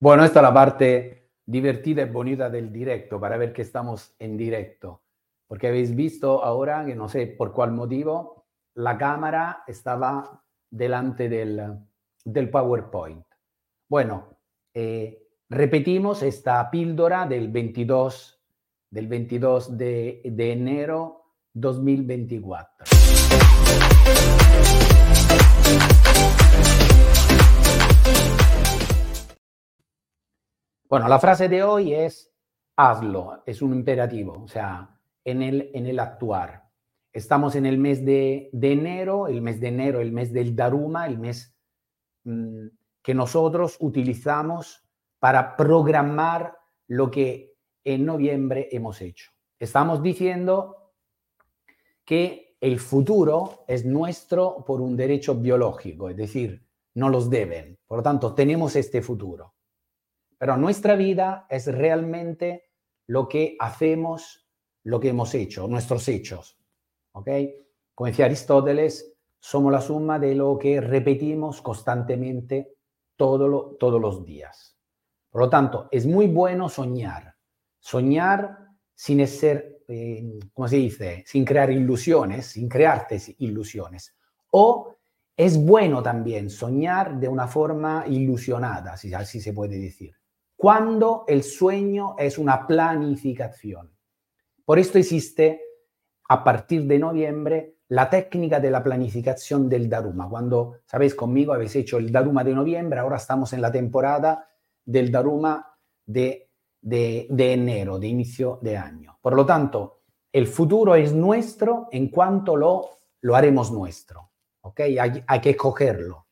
Bueno, esta es la parte divertida y bonita del directo, para ver que estamos en directo. Porque habéis visto ahora que no sé por cuál motivo la cámara estaba delante del, del PowerPoint. Bueno, eh, repetimos esta píldora del 22, del 22 de, de enero 2024. Bueno, la frase de hoy es hazlo, es un imperativo, o sea, en el, en el actuar. Estamos en el mes de, de enero, el mes de enero, el mes del Daruma, el mes mmm, que nosotros utilizamos para programar lo que en noviembre hemos hecho. Estamos diciendo que el futuro es nuestro por un derecho biológico, es decir, no los deben. Por lo tanto, tenemos este futuro. Pero nuestra vida es realmente lo que hacemos, lo que hemos hecho, nuestros hechos. ¿Ok? Como decía Aristóteles, somos la suma de lo que repetimos constantemente todos los días. Por lo tanto, es muy bueno soñar. Soñar sin ser, eh, ¿cómo se dice? Sin crear ilusiones, sin crearte ilusiones. O es bueno también soñar de una forma ilusionada, si así se puede decir cuando el sueño es una planificación. Por esto existe a partir de noviembre la técnica de la planificación del Daruma. Cuando, sabéis, conmigo habéis hecho el Daruma de noviembre, ahora estamos en la temporada del Daruma de, de, enero, de inicio de año. Por lo tanto, el futuro es nuestro en cuanto lo, lo haremos nuestro. ¿ok? Hay, hay que escogerlo,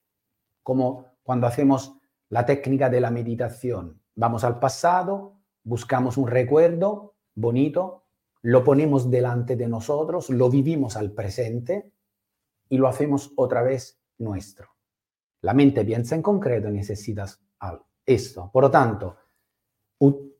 como cuando hacemos la técnica de la meditación Vamos al pasado, buscamos un recuerdo bonito, lo ponemos delante de nosotros, lo vivimos al presente y lo hacemos otra vez nuestro. La mente piensa en concreto y necesitas. Esto. Por lo tanto,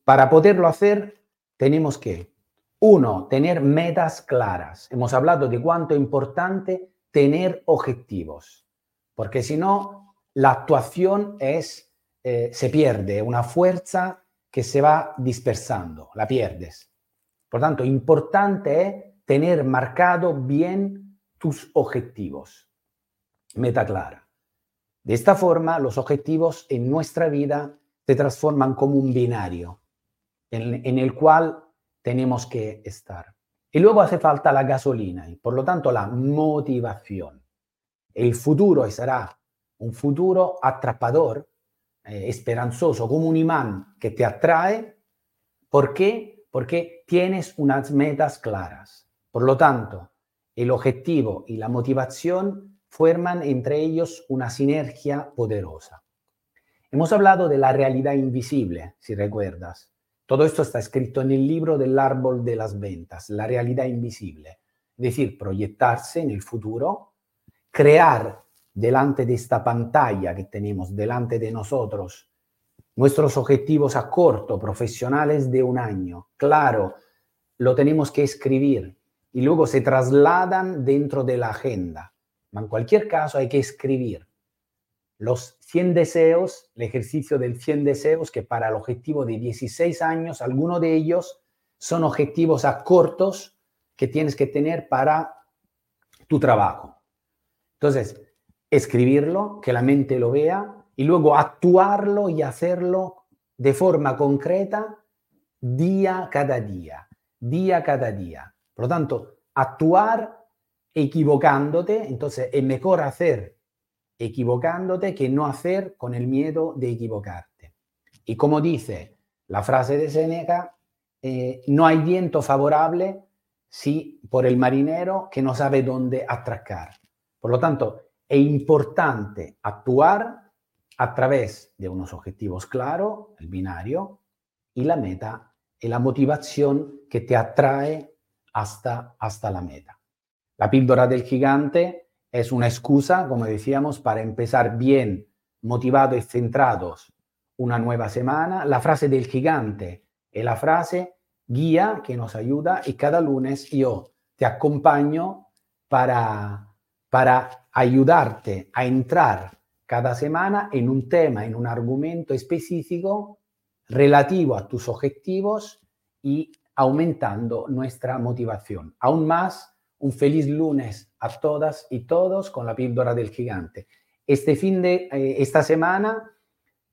para poderlo hacer, tenemos que, uno, tener metas claras. Hemos hablado de cuánto es importante tener objetivos, porque si no, la actuación es eh, se pierde una fuerza que se va dispersando, la pierdes. Por tanto, importante es tener marcado bien tus objetivos. Meta clara. De esta forma, los objetivos en nuestra vida se transforman como un binario en, en el cual tenemos que estar. Y luego hace falta la gasolina y por lo tanto la motivación. El futuro será un futuro atrapador eh, esperanzoso, como un imán que te atrae. ¿Por qué? Porque tienes unas metas claras. Por lo tanto, el objetivo y la motivación forman entre ellos una sinergia poderosa. Hemos hablado de la realidad invisible, si recuerdas. Todo esto está escrito en el libro del árbol de las ventas, la realidad invisible. Es decir, proyectarse en el futuro, crear delante de esta pantalla que tenemos delante de nosotros, nuestros objetivos a corto, profesionales de un año, claro, lo tenemos que escribir y luego se trasladan dentro de la agenda. En cualquier caso hay que escribir los 100 deseos, el ejercicio del 100 deseos, que para el objetivo de 16 años, algunos de ellos son objetivos a cortos que tienes que tener para tu trabajo. Entonces, escribirlo, que la mente lo vea y luego actuarlo y hacerlo de forma concreta día cada día, día cada día. Por lo tanto, actuar equivocándote, entonces es mejor hacer equivocándote que no hacer con el miedo de equivocarte. Y como dice la frase de Seneca, eh, no hay viento favorable si por el marinero que no sabe dónde atracar. Por lo tanto, es importante actuar a través de unos objetivos claros, el binario, y la meta y la motivación que te atrae hasta, hasta la meta. La píldora del gigante es una excusa, como decíamos, para empezar bien, motivados y centrados una nueva semana. La frase del gigante es la frase guía que nos ayuda y cada lunes yo te acompaño para, para ayudarte a entrar cada semana en un tema, en un argumento específico relativo a tus objetivos y aumentando nuestra motivación. Aún más, un feliz lunes a todas y todos con la píldora del gigante. Este fin de eh, esta semana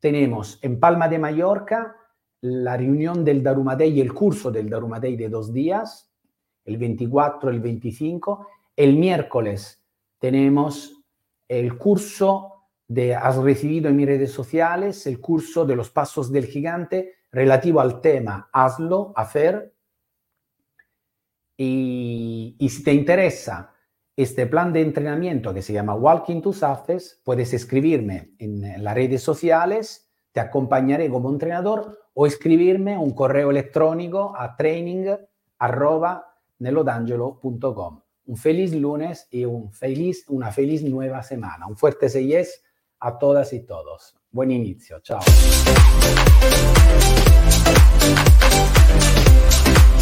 tenemos en Palma de Mallorca la reunión del Daruma Day, el curso del Daruma Day de dos días, el 24, el 25. El miércoles tenemos el curso de Has recibido en mis redes sociales, el curso de los pasos del gigante relativo al tema hazlo, hacer. Y, y si te interesa este plan de entrenamiento que se llama Walking to Success, puedes escribirme en las redes sociales, te acompañaré como entrenador o escribirme un correo electrónico a training.nelodangelo.com un feliz lunes y un feliz, una feliz nueva semana. Un fuerte CIS a todas y todos. Buen inicio. Chao.